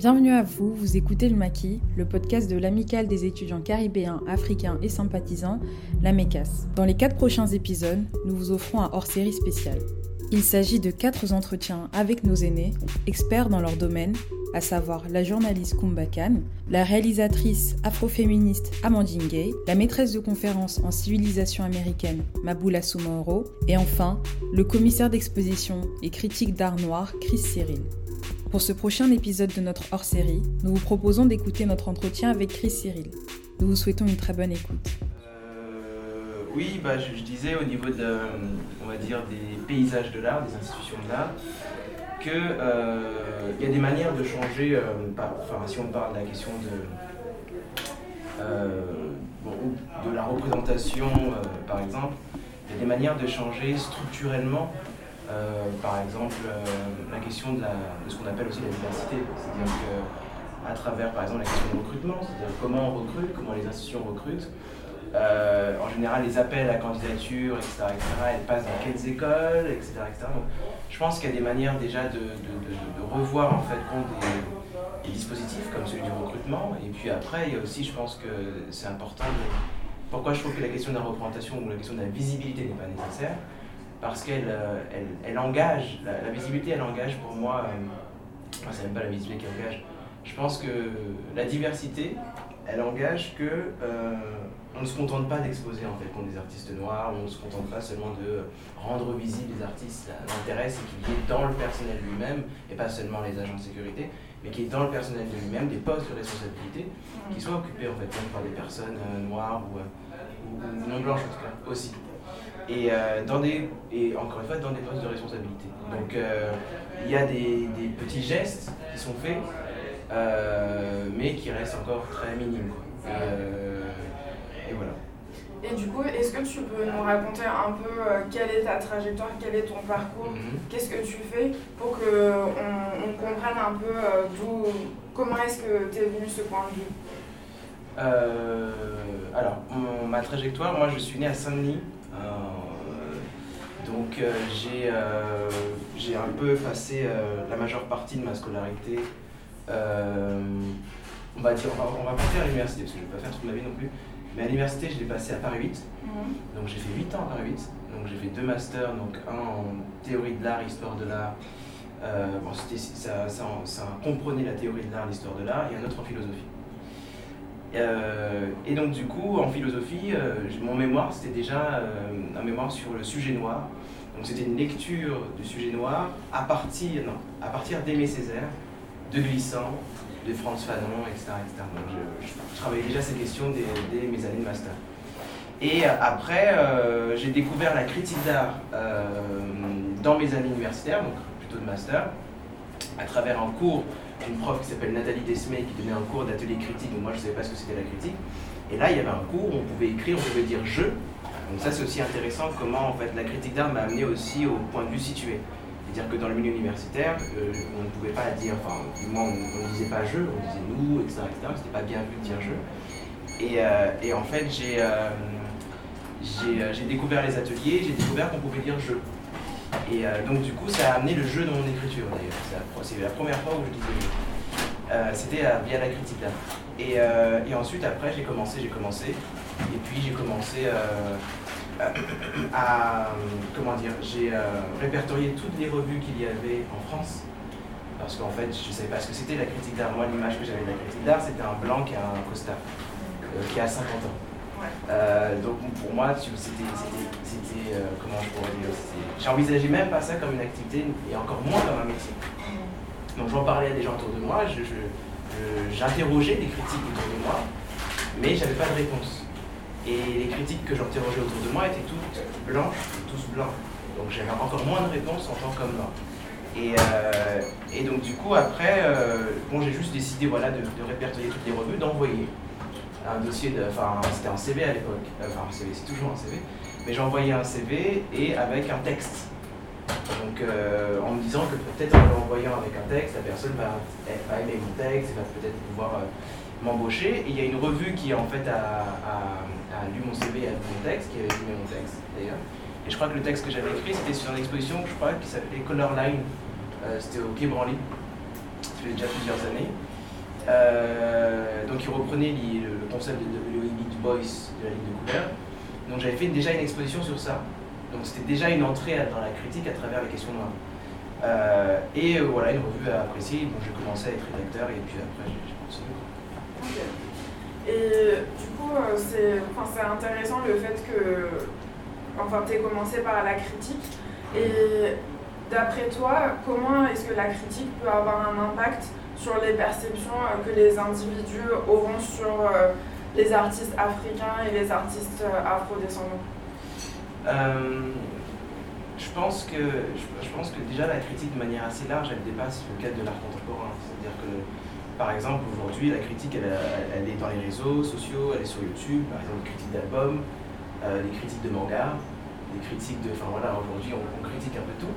Bienvenue à vous, vous écoutez le Maquis, le podcast de l'Amicale des étudiants caribéens, africains et sympathisants, la MECAS. Dans les quatre prochains épisodes, nous vous offrons un hors-série spécial. Il s'agit de quatre entretiens avec nos aînés, experts dans leur domaine, à savoir la journaliste Kumba Khan, la réalisatrice afroféministe Amandine Gay, la maîtresse de conférence en civilisation américaine Maboula Soumaoro, et enfin le commissaire d'exposition et critique d'art noir Chris Cyril. Pour ce prochain épisode de notre hors-série, nous vous proposons d'écouter notre entretien avec Chris Cyril. Nous vous souhaitons une très bonne écoute. Euh, oui, bah, je, disais au niveau de, on va dire, des paysages de l'art, des institutions de l'art, qu'il euh, y a des manières de changer, euh, enfin, si on parle de la question de, de la représentation, par exemple, il y a des manières de changer structurellement, par exemple, euh, la question de, la- de ce qu'on appelle aussi la diversité. C'est-à-dire que à travers, par exemple, la question du recrutement, c'est-à-dire comment on recrute, comment les institutions recrutent, euh, en général, les appels à candidature, etc., etc., elles passent dans quelles écoles, etc., etc. Donc, je pense qu'il y a des manières déjà de, de- de- de revoir en fait des, des dispositifs comme celui du recrutement. Et puis après, il y a aussi, je pense que c'est important. de- pourquoi je trouve que la question de la représentation ou la question de la visibilité n'est pas nécessaire Parce qu'elle euh, elle, elle engage, la, visibilité, elle engage pour moi. euh, enfin, c'est même pas la visibilité qui engage. Je pense que la diversité, elle engage que euh, on ne se contente pas d'exposer en fait contre des artistes noirs, on ne se contente pas seulement de rendre visibles les artistes. L'intérêt c'est qu'il y ait dans le personnel lui-même, et pas seulement les agents de sécurité, mais qu'il y ait dans le personnel de lui-même des postes de responsabilité qui soient occupés en fait par des personnes noires ou non blanches en tout cas aussi. Et, euh, dans des, et encore une fois dans des postes de responsabilité. Donc euh, il y a des, des petits gestes qui sont faits, euh, mais qui restent encore très minimes. quoi. Et, et voilà. Et du coup, est-ce que tu peux nous raconter un peu euh, quelle est ta trajectoire, quel est ton parcours, Mhm. qu'est-ce que tu fais pour que on, on comprenne un peu euh, d'où, comment est-ce que tu es venu ce point de vue? Euh, alors, mon- ma trajectoire, moi je suis né à Saint-Denis. Donc euh, j'ai euh, j'ai un peu passé euh, la majeure partie de ma scolarité. on va dire, on va, on va pas faire à l'université parce que je ne vais pas faire toute ma vie non plus. Mais à l'université, je l'ai passé à Paris 8. Donc j'ai fait 8 ans à Paris 8. Donc j'ai fait deux masters, donc un en théorie de l'art, histoire de l'art. Bon, c'était- ça, ça, ça comprenait la théorie de l'art, l'histoire de l'art, et un autre en philosophie. Euh, et donc du coup, en philosophie, euh, mon mémoire, c'était déjà euh, un mémoire sur le sujet noir. Donc c'était une lecture du sujet noir à partir, non, à partir d'Aimé Césaire, de Glissant, de Franz Fanon, etc. etc. Donc je, travaillais déjà ces questions dès, dès mes années de master. Et après, j'ai découvert la critique d'art dans mes années universitaires, donc plutôt de master, à travers un cours d'une prof qui s'appelle Nathalie Desmé qui donnait un cours d'atelier critique, donc moi je ne savais pas ce que c'était la critique. Et là, il y avait un cours où on pouvait écrire, on pouvait dire je. Donc ça, c'est aussi intéressant comment en fait la critique d'art m'a amené aussi au point de vue situé. C'est-à-dire que dans le milieu universitaire, euh, on ne pouvait pas dire, enfin, du moins on ne disait pas je, on disait nous, etc. etc. C'était pas bien vu de dire je. Et, euh, et en fait, euh, j'ai découvert les ateliers, j'ai découvert qu'on pouvait dire je. Et euh, donc du coup, ça a amené le jeu dans mon écriture d'ailleurs. C'est la, première fois où je disais jeu. C'était euh, via la critique d'art. Et, euh, et ensuite, après, j'ai commencé, j'ai commencé. Et puis j'ai commencé à, comment dire, j'ai répertorié toutes les revues qu'il y avait en France. Parce qu'en fait, je ne savais pas ce que c'était la critique d'art. Moi, l'image que j'avais de la critique d'art, c'était un blanc qui a un costard, qui a 50 ans. Euh, donc pour moi, c'était, euh, comment je pourrais dire, j'envisageais même pas ça comme une activité et encore moins comme un métier. Donc j'en parlais à des gens autour de moi, je, j'interrogeais les critiques autour de moi, mais j'avais pas de réponse. Et les critiques que j'interrogeais autour de moi étaient toutes blanches, tous blancs. Donc j'avais encore moins de réponses en tant qu'homme noir. Et, euh, et donc du coup après, bon, j'ai juste décidé voilà, de répertorier toutes les revues, d'envoyer un dossier, de, enfin c'était un CV à l'époque, enfin un CV, c'est toujours un CV, mais envoyé un CV et avec un texte. Donc euh, en me disant que peut-être en l'envoyant avec un texte, la personne va, va aimer mon texte et va peut-être pouvoir euh, m'embaucher. Et il y a une revue qui en fait a, lu mon CV et a lu mon texte, qui avait lu mon texte d'ailleurs. Et je crois que le texte que j'avais écrit, c'était sur une exposition, je crois, qui s'appelait Color Line. Euh, c'était au Quai Branly. ça fait déjà plusieurs années. Euh, donc il reprenait le, concept de W.E.B. Du Bois de la ligne de couleur. Donc j'avais fait déjà une exposition sur ça. Donc c'était déjà une entrée dans la critique à travers les questions noires. Euh, et euh, voilà, une revue à apprécier. Bon, j'ai commencé à être rédacteur et puis après j'ai continué. Et du coup, c'est intéressant le fait que enfin, tu aies commencé par la critique. Et d'après toi, comment est-ce que la critique peut avoir un impact sur les perceptions euh, que les individus auront sur euh, les artistes africains et les artistes euh, afro-descendants je pense, que, je, pense que déjà la critique de manière assez large, elle dépasse le cadre de l'art contemporain. C'est-à-dire que, par exemple, aujourd'hui, la critique, elle, est dans les réseaux sociaux, elle est sur YouTube, par exemple, des critiques d'albums, des critiques de manga, des critiques de... Enfin voilà, aujourd'hui, on, critique un peu tout.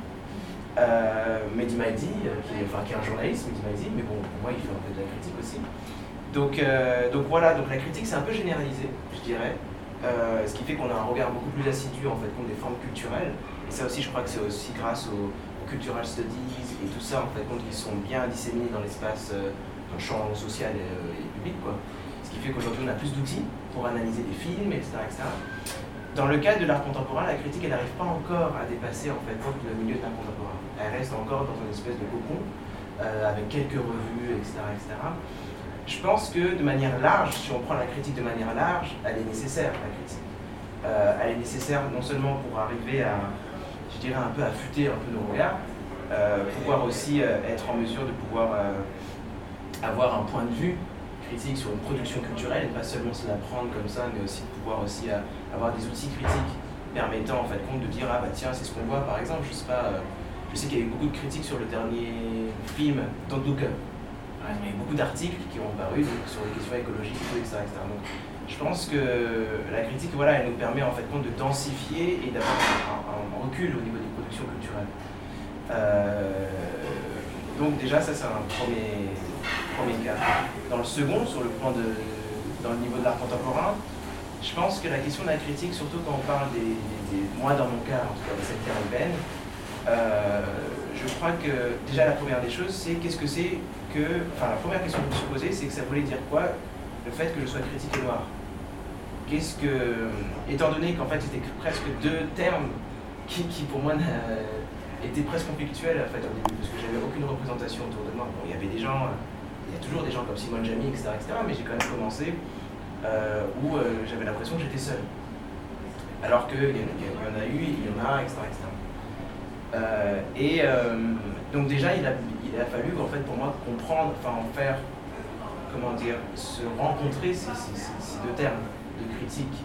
Euh, Mehdi euh, qui, est, enfin, qui est un journaliste, Mehdi Maïdi, mais bon, pour moi, il fait un peu de la critique aussi. Donc, euh, donc voilà, donc la critique, c'est un peu généralisé, je dirais. Euh, ce qui fait qu'on a un regard beaucoup plus assidu en fait contre des formes culturelles. Et ça aussi, je crois que c'est aussi grâce aux, cultural studies et tout ça, en fait, compte qui sont bien disséminés dans l'espace, dans le champ social et, public. Quoi. Ce qui fait qu'aujourd'hui, on a plus d'outils pour analyser des films, etc. etc. Dans le cadre de l'art contemporain, la critique, elle n'arrive pas encore à dépasser en fait le milieu de l'art contemporain. Elle reste encore dans une espèce de cocon, euh, avec quelques revues, etc., etc. Je pense que de manière large, si on prend la critique de manière large, elle est nécessaire, la critique. Euh, elle est nécessaire non seulement pour arriver à, je dirais, un peu affûter un peu nos regards, euh, pouvoir aussi être en mesure de pouvoir avoir un point de vue critique sur une production culturelle, et pas seulement se la prendre comme ça, mais aussi pouvoir aussi avoir des outils critiques permettant en fait compte de dire ah bah tiens c'est ce qu'on voit par exemple, je sais pas, je sais qu'il y a eu beaucoup de critiques sur le dernier film Tanduka. Il y a eu beaucoup d'articles qui ont paru sur les questions écologiques, etc., etc. Donc, je pense que la critique, voilà, elle nous permet en fait de densifier et d'avoir un, recul au niveau des productions culturelles. Euh, donc déjà, ça c'est un premier, premier cas. Dans le second, sur le point de, dans le niveau de l'art contemporain, je pense que la question de la critique, surtout quand on parle des, moi dans mon cas, en tout cas des scènes caribéennes, euh, je crois que déjà la première des choses, c'est qu'est-ce que c'est que, enfin la première question que je me suis posée, c'est que ça voulait dire quoi le fait que je sois critique et noir? Qu'est-ce que, étant donné qu'en fait c'était presque deux termes qui, qui pour moi étaient presque conflictuels en fait au début, parce que j'avais aucune représentation autour de moi. Bon, il y avait des gens il y a toujours des gens comme Simone Jamy, etc., etc. mais j'ai quand même commencé euh, où euh, j'avais l'impression que j'étais seul. Alors qu'il y, en a eu, il y en a, etc. et euh, donc déjà, il a, il a fallu en fait, pour moi comprendre, enfin en faire, comment dire, se rencontrer ces, deux termes de critique,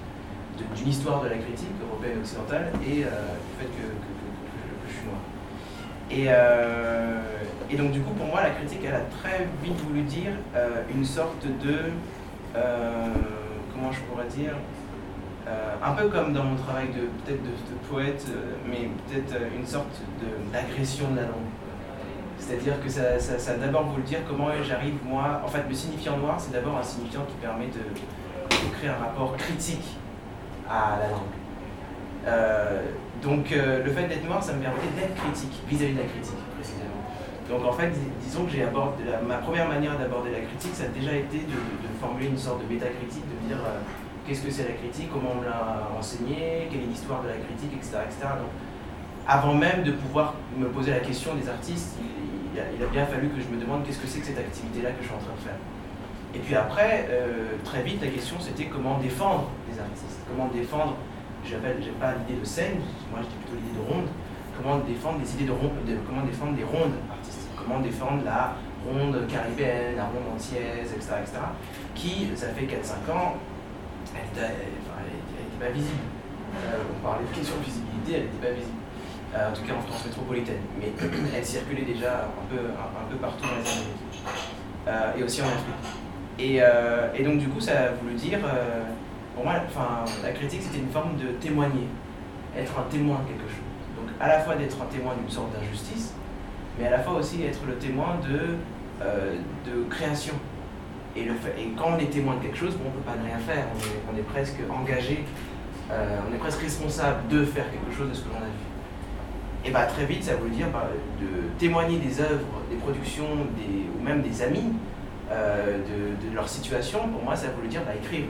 d'une histoire de la critique européenne occidentale et du fait que, je, suis noir. Et, et donc du coup, pour moi, la critique, elle a très vite voulu dire euh, une sorte de, euh, comment je pourrais dire, euh, un peu comme dans mon travail de peut-être de, poète, mais peut-être une sorte d'agression de, la langue. C'est-à-dire que ça, ça, d'abord voulu dire comment j'arrive, moi, en fait, le signifiant noir, c'est d'abord un signifiant qui permet de, créer un rapport critique à la langue. donc le fait d'être noir, ça me permettait d'être critique vis à -vis de la critique. Donc en fait, disons que j'ai abordé, ma première manière d'aborder la critique, ça a déjà été de, formuler une sorte de métacritique, de dire euh, qu'est-ce que c'est la critique, comment on l'a enseigné, quelle est l'histoire de la critique, etc. Donc, avant même de pouvoir me poser la question des artistes, il, a, bien fallu que je me demande qu'est-ce que c'est que cette activité-là que je suis en train de faire. Et puis après, euh, très vite, la question c'était comment défendre les artistes, comment défendre, j'aime pas l'idée de scène, moi j'ai plutôt l'idée de ronde, comment défendre des idées de, ronde, comment défendre des rondes comment défendre la ronde caribéenne, la ronde antillaise, etc., etc., qui, ça fait 4-5 ans, elle n'était pas visible. Euh, on parlait de question de visibilité, elle n'était pas visible. Euh, en tout cas en France métropolitaine. Mais elle circulait déjà un peu, un, peu partout dans les Amériques. Euh, et aussi en Afrique. Et, et, donc du coup, ça a voulu dire, pour moi, la critique, c'était une forme de témoigner, être un témoin de quelque chose. Donc à la fois d'être un témoin d'une sorte d'injustice, mais à la fois aussi être le témoin de, de création. Et, le fait, et quand on est témoin de quelque chose, on ne peut pas ne rien faire, on est, presque engagé, euh, on est presque responsable de faire quelque chose de ce que l'on a vu. et bah, très vite, ça voulait dire bah, de témoigner des œuvres, des productions, des, ou même des amis, euh, de, de, leur situation. Pour moi, ça voulait dire bah, écrire.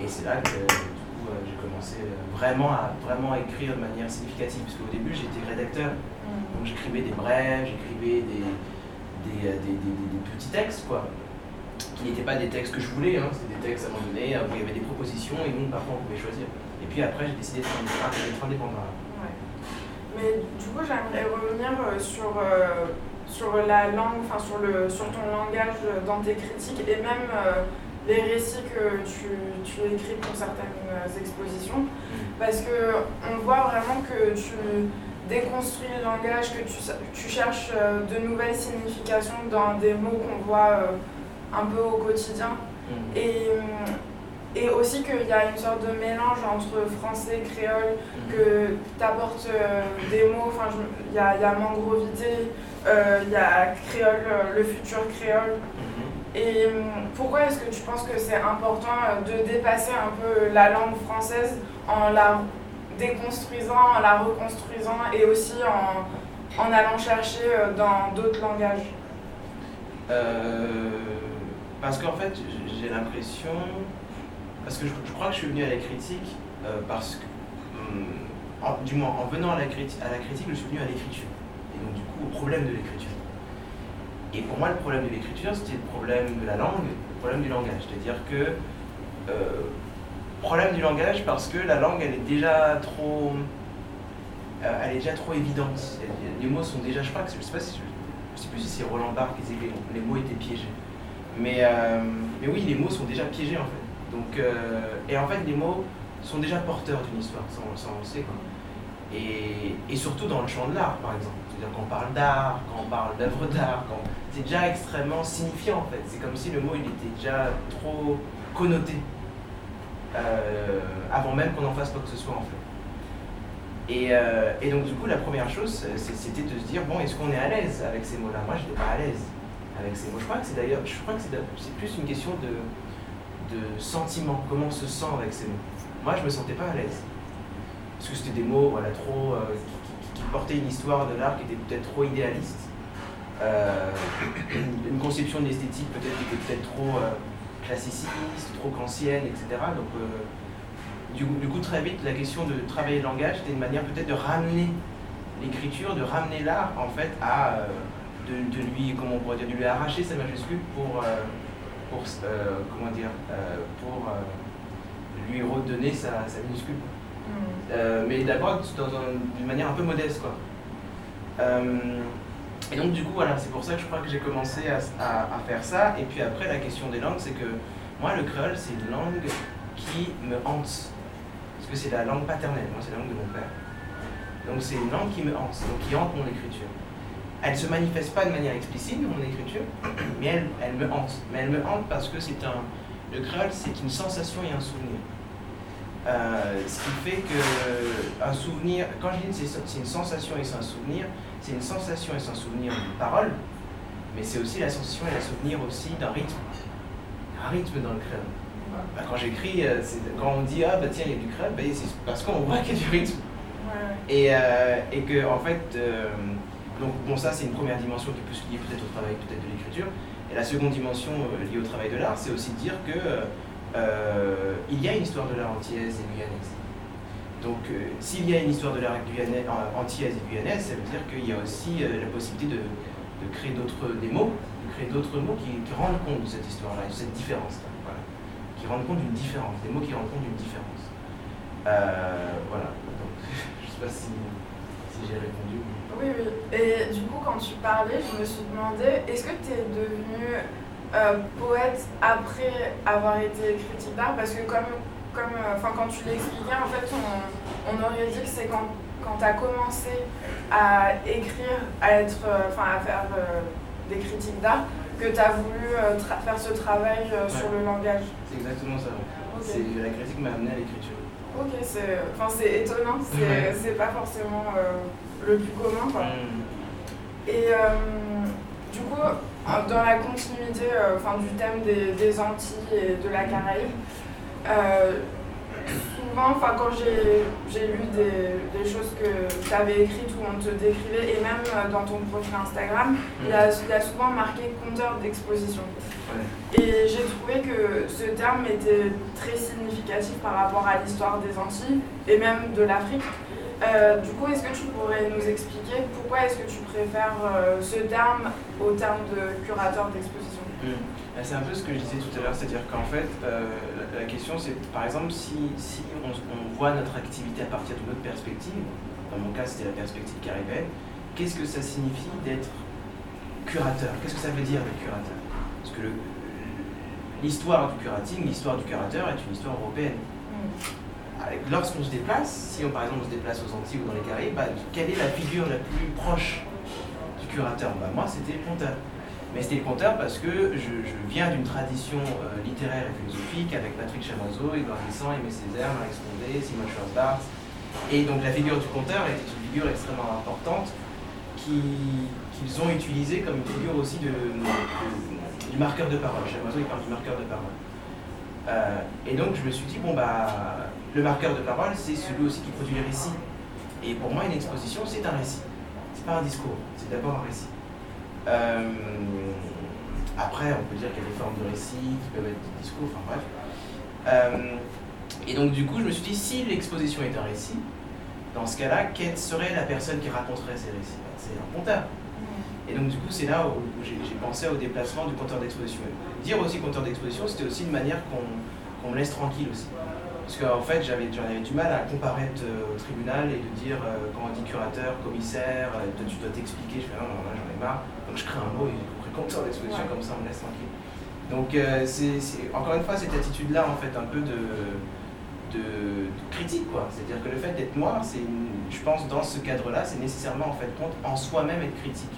Et c'est là que du coup, euh, j'ai commencé vraiment à, vraiment à écrire de manière significative. Parce qu'au début, j'étais rédacteur. Donc j'écrivais des brèves, j'écrivais des, des, des, des, petits textes, quoi qui n'étaient pas des textes que je voulais, hein. c'était des textes à un moment donné où il y avait des propositions et nous, parfois, on pouvait choisir. Et puis après, j'ai décidé d'être indépendant. Mais du coup, j'aimerais revenir euh, sur, euh, sur la langue, enfin sur, le, sur ton langage dans tes critiques et même euh, les récits que tu, tu, écris pour certaines expositions. Mm. Parce qu'on voit vraiment que tu déconstruis le langage, que tu, tu cherches de nouvelles significations dans des mots qu'on voit un peu au quotidien. Mm. Et et aussi qu'il y a une sorte de mélange entre français et créole, mhm. que tu apportes euh, des mots, enfin il y a, y a mangrovité, euh, il y a créole, euh, le futur créole. Mhm. Et pourquoi est-ce que tu penses que c'est important de dépasser un peu la langue française en la déconstruisant, en la reconstruisant et aussi en, en allant chercher dans d'autres langages? Parce qu'en fait, j'ai l'impression parce que je, crois que je suis venu à la critique euh, parce que, hum, du moins en venant à la, critique, je suis venu à l'écriture. Et donc du coup au problème de l'écriture. Et pour moi le problème de l'écriture c'était le problème de la langue, le problème du langage. C'est-à-dire que euh, problème du langage parce que la langue elle est déjà trop euh, elle est déjà trop évidente. Les mots sont déjà, je crois que je sais pas si sais plus si c'est Roland Barthes qui disait que les, mots étaient piégés. Mais, mais oui, les mots sont déjà piégés en fait. Donc, euh, et en fait, les mots sont déjà porteurs d'une histoire, ça, on, le sait. Quoi. Et, et, surtout dans le champ de l'art, par exemple. C'est-à-dire quand on parle d'art, quand on parle d'œuvre d'art, c'est déjà extrêmement signifiant en fait. C'est comme si le mot il était déjà trop connoté euh, avant même qu'on en fasse quoi que ce soit en fait. Et, euh, et donc du coup la première chose c'était de se dire bon est-ce qu'on est à l'aise avec ces mots-là? Moi je n'étais pas à l'aise avec ces mots. Je crois que c'est d'ailleurs, je crois que c'est plus une question de, de sentiment, comment on se sent avec ces mots. Moi, je me sentais pas à l'aise. Parce que c'était des mots voilà, trop, euh, qui, portaient une histoire de l'art qui était peut-être trop idéaliste. Euh, une conception de l'esthétique peut-être qui était peut-être trop euh, classiciste, trop ancienne, etc. Donc, du, du, coup, très vite, la question de travailler le langage, c'était une manière peut-être de ramener l'écriture, de ramener l'art, en fait, à. De, de, lui, comment on pourrait dire, de lui arracher sa majuscule pour pour, euh, comment dire, euh, pour euh, lui redonner sa, sa minuscule. Mm. mais d'abord d'une manière un peu modeste. Quoi. et donc du coup, voilà, c'est pour ça que je crois que j'ai commencé à, à, faire ça. Et puis après, la question des langues, c'est que moi, le créole, c'est une langue qui me hante. Parce que c'est la langue paternelle, moi, c'est la langue de mon père. Donc c'est une langue qui me hante, donc qui hante mon écriture elle ne se manifeste pas de manière explicite dans mon écriture, mais elle, elle me hante. Mais elle me hante parce que c'est un. Le créole, c'est une sensation et un souvenir. Euh, ce qui fait que un souvenir, quand je dis que c'est une sensation et c'est un souvenir, c'est une sensation et c'est un souvenir d'une parole, mais c'est aussi la sensation et le souvenir aussi d'un rythme. Un rythme dans le créole. Bah, quand j'écris, euh, quand on dit ah bah tiens il y a du créole, bah, c'est parce qu'on voit qu'il y a du rythme. Et, euh, et que en fait donc bon, ça c'est une première dimension qui peut se lier peut-être au travail peut-être de l'écriture. Et la seconde dimension euh, liée au travail de l'art, c'est aussi de dire que euh, il y a une histoire de l'art antillaise et guyanaise. Donc euh, s'il y a une histoire de l'art antillaise et guyanaise, ça veut dire qu'il y a aussi la possibilité de, de créer d'autres des mots, de créer d'autres mots qui, rendent compte de cette histoire-là, de cette différence-là, voilà. qui rendent compte d'une différence, des mots qui rendent compte d'une différence. voilà. Donc je ne sais pas si, si j'ai répondu. Oui, oui. Et du coup, quand tu parlais, je me suis demandé, est-ce que tu es devenu euh, poète après avoir été critique d'art? Parce que comme, comme euh, quand tu l'expliquais, en fait, on, on, aurait dit que c'est quand, quand tu as commencé à écrire, à, être, euh, enfin, à faire des critiques d'art, que tu as voulu faire ce travail sur le langage. C'est exactement ça. La critique m'a amené à l'écriture. Ok, c'est étonnant, c'est pas forcément le plus commun. Quoi. Mm. Et euh, du coup, dans la continuité euh, enfin, du thème des, Antilles et de la Caraïbe, enfin quand j'ai lu des, des, choses que tu avais écrites où on te décrivait, et même euh, dans ton profil Instagram, il, a, il, a, souvent marqué compteur d'exposition. Et j'ai trouvé que ce terme était très significatif par rapport à l'histoire des Antilles et même de l'Afrique. Euh, du coup, est-ce que tu pourrais nous expliquer pourquoi est-ce que tu préfères euh, ce terme au terme de curateur d'exposition? Mmh. bah, C'est un peu ce que je disais tout à l'heure, c'est-à-dire qu'en fait, euh, la, question c'est, par exemple, si, si on, voit notre activité à partir d'une autre perspective, dans mon cas c'était la perspective caribéenne, qu'est-ce que ça signifie d'être curateur? Qu'est-ce que ça veut dire d'être curateur? Parce que l'histoire du curating, l'histoire du curateur est une histoire européenne. Mmh. Lorsqu'on se déplace, si on, par exemple on se déplace aux Antilles ou dans les Caraïbes, bah, quelle est la figure la plus proche du curateur? Bah, Moi, c'était le conteur. Mais c'était le conteur parce que je, viens d'une tradition euh, littéraire et philosophique avec Patrick Chamoiseau, Édouard Glissant, Aimé Césaire, Marie Scondé, Simon Schwarzbart. Et donc la figure du conteur était une figure extrêmement importante qu'ils ont utilisée comme une figure aussi de du marqueur de parole. Chamoiseau, il parle du marqueur de parole. Euh, et donc, je me suis dit, bon, bah, le marqueur de parole, c'est celui aussi qui produit les récits. Et pour moi, une exposition, c'est un récit. C'est pas un discours, c'est d'abord un récit. Euh, après, on peut dire qu'il y a des formes de récits qui peuvent être des discours, enfin bref. Euh, et donc, du coup, je me suis dit, si l'exposition est un récit, dans ce cas-là, quelle serait la personne qui raconterait ces récits? C'est un conteur. Et donc, du coup, c'est là où j'ai pensé au déplacement du compteur d'exposition. Dire aussi compteur d'exposition, c'était aussi une manière qu'on me laisse tranquille aussi. Parce qu'en fait, j'avais du mal à comparaître au tribunal et de dire, euh, quand on dit curateur, commissaire, euh, tu dois t'expliquer. Je fais, non, non, là, j'en ai marre. Donc, je crée un mot et compteur d'exposition, comme ça, on laisse tranquille. Donc, c'est encore une fois cette attitude-là, en fait, un peu de, de, critique, quoi. C'est-à-dire que le fait d'être noir, c'est, je pense, dans ce cadre-là, c'est nécessairement, en fait, compte en soi-même être critique.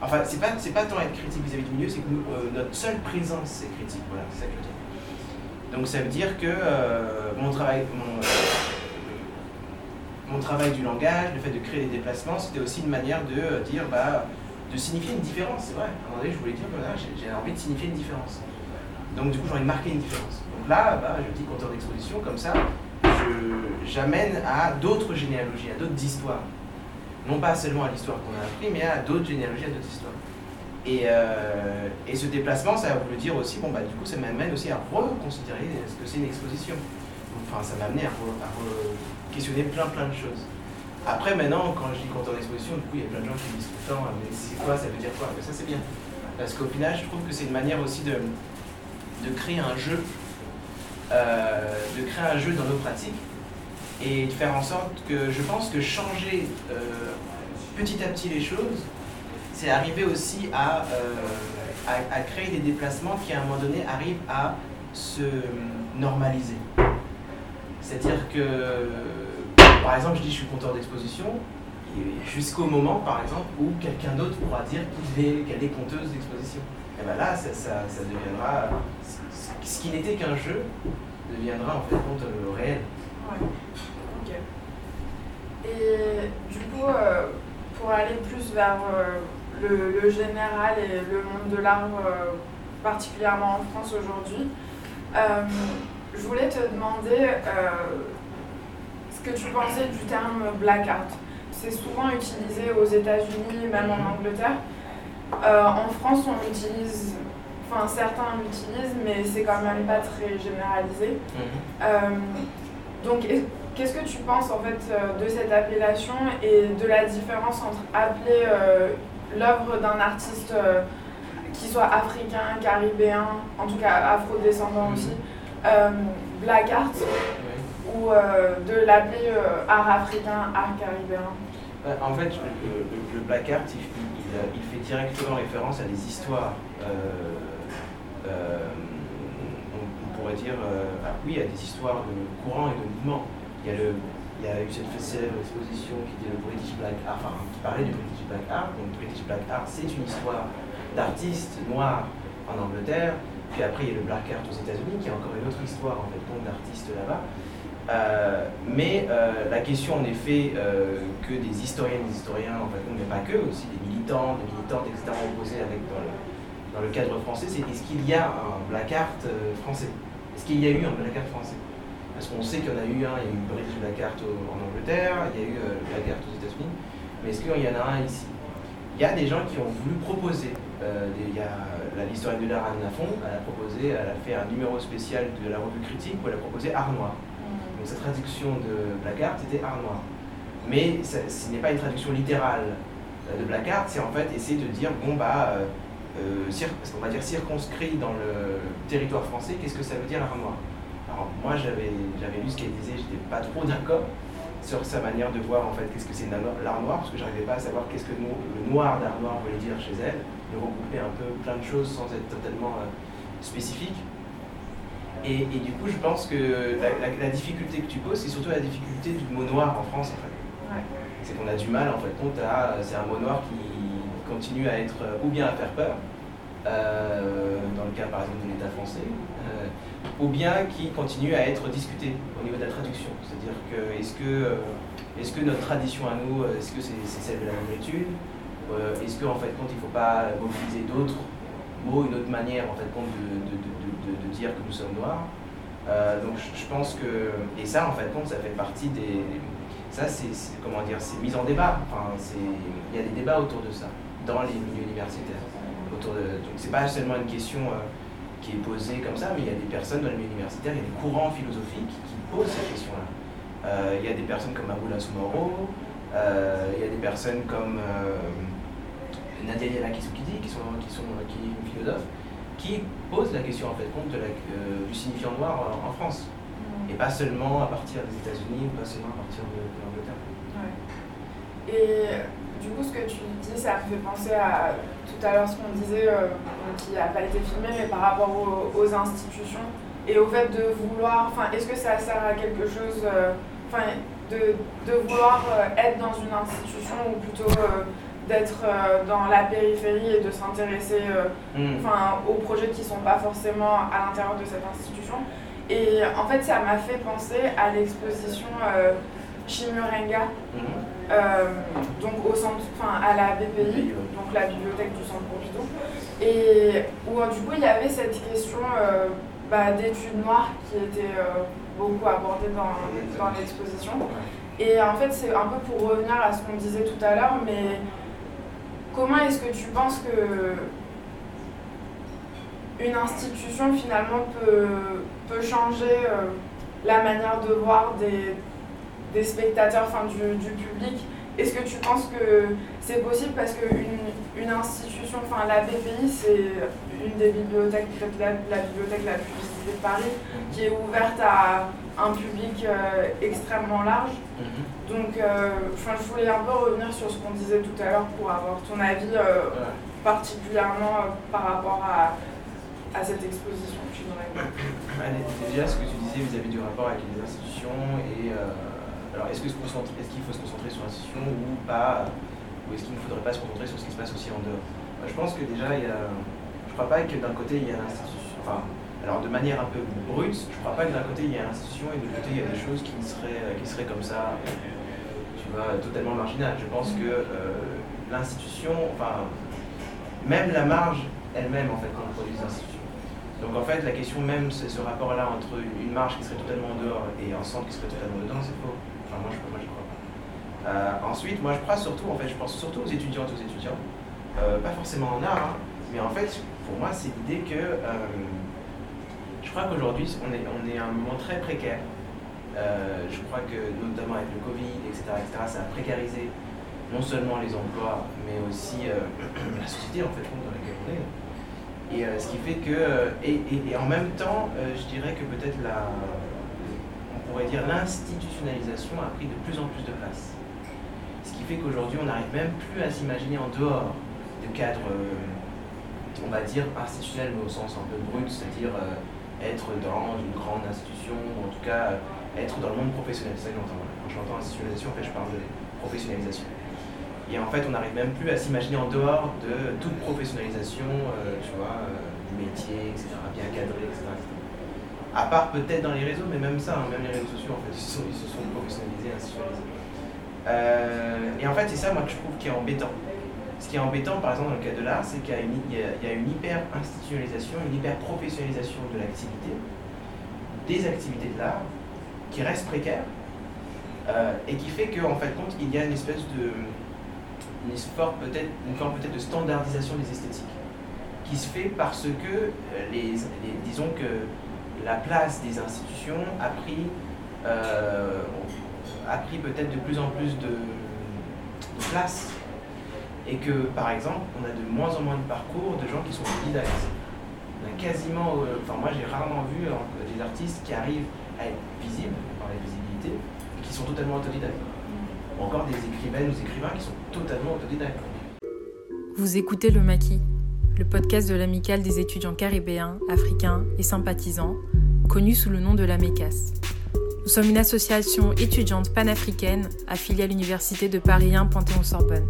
Enfin, c'est pas, pas tant être critique vis-à-vis du milieu, c'est que euh, notre seule présence est critique. Voilà, c'est ça que je veux dire. Donc ça veut dire que euh, mon, travail, mon, euh, mon, travail du langage, le fait de créer des déplacements, c'était aussi une manière de dire, bah, de signifier une différence. C'est vrai, à un moment donné, je voulais dire, voilà, j'ai envie de signifier une différence. Donc du coup, j'ai envie de marquer une différence. Donc là, bah, je dis compteur d'exposition, comme ça, j'amène à d'autres généalogies, à d'autres histoires non pas seulement à l'histoire qu'on a appris, mais à d'autres généalogies, à d'autres histoires. Et, euh, et, ce déplacement, ça voulu dire aussi, bon, bah, du coup, ça m'amène aussi à reconsidérer ce que c'est une exposition. Enfin, ça m'a amené à, questionner plein, plein de choses. Après, maintenant, quand je dis compteur d'exposition, du coup, il y a plein de gens qui me disent tout le temps, mais c'est quoi, ça veut dire quoi? Ça, c'est bien. Parce qu'au final, je trouve que c'est une manière aussi de, de créer un jeu, euh, de créer un jeu dans nos pratiques et de faire en sorte que je pense que changer euh, petit à petit les choses, c'est arriver aussi à, euh, à, créer des déplacements qui à un moment donné arrivent à se normaliser. C'est-à-dire que, par exemple, je dis je suis compteur d'exposition, jusqu'au moment, par exemple, où quelqu'un d'autre pourra dire qu'il est, qu'elle est conteuse d'exposition. Et bien là, ça, ça, deviendra, ce qui n'était qu'un jeu, deviendra en fait compte le réel. Et du coup, euh, pour aller plus vers euh, le, général et le monde de l'art, euh, particulièrement en France aujourd'hui, je voulais te demander que tu pensais du terme black art. C'est souvent utilisé aux États-Unis, même en Angleterre. en France, on l'utilise, enfin certains l'utilisent, mais c'est quand même pas très généralisé. Mhm. donc, Qu'est-ce que tu penses en fait euh, de cette appellation et de la différence entre appeler euh, l'œuvre d'un artiste euh, qui soit africain, caribéen, en tout cas afro-descendant aussi, black art, ou de l'appeler art africain, art caribéen En fait, le, black art, il, fait directement référence à des histoires. on, pourrait dire, ah oui, à des histoires de courant et de mouvement. Il y, a eu cette célèbre exposition qui était le British Black Art, qui parlait du British Black Art. Donc, British Black Art, c'est une histoire d'artistes noirs en Angleterre. Puis après, il y a le Black Art aux États-Unis, qui est encore une autre histoire en fait, d'artistes là-bas. Euh, mais euh, la question en effet euh, que des historiennes et des historiens, en fait, mais pas que, aussi des militants, des militantes, etc., ont posé avec, dans, le, le cadre français, c'est est-ce qu'il y a un black art français? Est-ce qu'il y a eu un black art français? Parce qu'on sait qu'il y en a eu un, il y a eu British Black Art en Angleterre, il y a eu euh, Black Art aux États-Unis, mais est-ce qu'il y en a un ici? Il y a des gens qui ont voulu proposer. Il y a l'historienne de l'art Anne Lafont, elle a proposé, elle a fait un numéro spécial de la revue critique où elle a proposé Art Noir. Donc sa traduction de Black Art était Art Noir. Mais ce n'est pas une traduction littérale de Black Art, c'est en fait essayer de dire, bon bah, euh, on va dire circonscrit dans le territoire français, qu'est-ce que ça veut dire Art Noir alors moi j'avais lu ce qu'elle disait, j'étais pas trop d'accord sur sa manière de voir en fait qu'est-ce que c'est l'art noir, parce que j'arrivais pas à savoir qu'est-ce que le, noir d'art noir voulait dire chez elle, de regrouper un peu plein de choses sans être totalement euh, spécifique. Et, du coup je pense que la, difficulté que tu poses, c'est surtout la difficulté du mot noir en France en fait. C'est qu'on a du mal en fait compte à, c'est un mot noir qui continue à être, ou bien à faire peur, euh, dans le cas par exemple de l'État français, euh, ou bien qui continue à être discuté au niveau de la traduction. C'est-à-dire que est-ce que, euh, est que notre tradition à nous, est-ce que c'est celle de la nourriture Est-ce qu'en fait compte il ne faut pas mobiliser d'autres mots, une autre manière en fait compte de, de, de, de dire que nous sommes noirs. Donc je pense que et ça en fait ça fait partie des ça c'est comment dire c'est mis en débat. Enfin il y a des débats autour de ça dans les milieux universitaires. Autour de donc c'est pas seulement une question qui est posée comme ça, mais il y a des personnes dans les milieu universitaires, il y a des courants philosophiques qui posent cette question-là. Euh, il y a des personnes comme Abula Soumoro, euh, il y a des personnes comme euh, Nadia Yala Kisukidi, qui, sont, qui, sont, qui est une philosophe, qui posent la question en fait compte de la, du signifiant noir en, France. Et pas seulement à partir des États-Unis, pas seulement à partir de, l'Angleterre. Et du coup, ce que tu dis, ça me fait penser à tout à l'heure ce qu'on disait, euh, qui n'a pas été filmé, mais par rapport aux, institutions et au fait de vouloir, enfin, est-ce que ça sert à quelque chose, euh, enfin, de, de, vouloir euh, être dans une institution ou plutôt d'être dans la périphérie et de s'intéresser mm. enfin, aux projets qui ne sont pas forcément à l'intérieur de cette institution. Et en fait, ça m'a fait penser à l'exposition Chimurenga, euh, donc au centre, enfin à la BPI, donc la bibliothèque du Centre Pompidou, et où du coup il y avait cette question euh, bah, d'études noires qui était euh, beaucoup abordée dans, dans l'exposition. Et en fait, c'est un peu pour revenir à ce qu'on disait tout à l'heure, mais comment est-ce que tu penses que une institution finalement peut, peut changer la manière de voir des, des spectateurs, du, public? Est-ce que tu penses que c'est possible parce qu'une une institution, la BPI, c'est une des bibliothèques, peut-être la, bibliothèque la plus visitée de Paris, qui est ouverte à un public euh, extrêmement large. Mhm. Donc, euh, je voulais un peu revenir sur ce qu'on disait tout à l'heure pour avoir ton avis euh, particulièrement par rapport à, à cette exposition. Déjà, ce que tu disais vis-à-vis du rapport avec les institutions et alors, est-ce qu'il faut se concentrer sur l'institution ou pas Ou est-ce qu'il ne faudrait pas se concentrer sur ce qui se passe aussi en dehors? Je pense que déjà, il y a, je ne crois pas que d'un côté, il y a l'institution. Enfin, alors, de manière un peu brute, je ne crois pas que d'un côté, il y a l'institution et de l'autre côté, il y a des choses qui seraient, qui seraient comme ça, tu vois, totalement marginales. Je pense que euh, l'institution, enfin, même la marge elle-même, en fait, quand on produit des institutions, donc en fait, la question même, c'est ce rapport-là entre une marge qui serait totalement en dehors et un centre qui serait totalement dedans, c'est faux. Enfin, moi, je, moi, je crois pas. Euh, ensuite, moi, je crois surtout, en fait, je pense surtout aux étudiantes, aux étudiants, euh, pas forcément en art, hein, mais en fait, pour moi, c'est l'idée que euh, je crois qu'aujourd'hui, on est, on est à un moment très précaire. je crois que, notamment avec le Covid, etc., etc., ça a précarisé non seulement les emplois, mais aussi la société, en fait, dans laquelle on est. Et euh, ce qui fait que, euh, et, et, en même temps, euh, je dirais que peut-être la, on pourrait dire l'institutionnalisation a pris de plus en plus de place. Ce qui fait qu'aujourd'hui, on n'arrive même plus à s'imaginer en dehors de cadres, on va dire, institutionnels, mais au sens un peu brut, c'est-à-dire être dans une grande institution, ou en tout cas être dans le monde professionnel. C'est ça que j'entends. Quand j'entends institutionnalisation, en fait, je parle de professionnalisation. Et en fait, on n'arrive même plus à s'imaginer en dehors de toute professionnalisation, euh, tu vois, euh, du métier, etc., bien cadré, etc. À part peut-être dans les réseaux, mais même ça, hein, même les réseaux sociaux, en fait, ils se sont, sont professionnalisés, institutionnalisés. Euh, et en fait, c'est ça, moi, que je trouve qui est embêtant. Ce qui est embêtant, par exemple, dans le cas de l'art, c'est qu'il y, a une hyper-institutionnalisation, une hyper-professionnalisation de l'activité, des activités de l'art, qui reste précaire euh, et qui fait qu'en fait compte il y a une espèce de une peut-être forme peut-être de standardisation des esthétiques qui se fait parce que euh, les, disons que la place des institutions a pris euh, a pris peut-être de plus en plus de, place et que par exemple on a de moins en moins de parcours de gens qui sont autodidactes. On a quasiment, enfin moi j'ai rarement vu des artistes qui arrivent à être visibles par la visibilité qui sont totalement autodidactes. Ou encore des écrivaines ou écrivains qui sont totalement autodidactes. Vous écoutez Le Maquis, le podcast de l'amicale des étudiants caribéens, africains et sympathisants, connu sous le nom de la MECAS. Nous sommes une association étudiante panafricaine affiliée à l'Université de Paris 1 Panthéon-Sorbonne.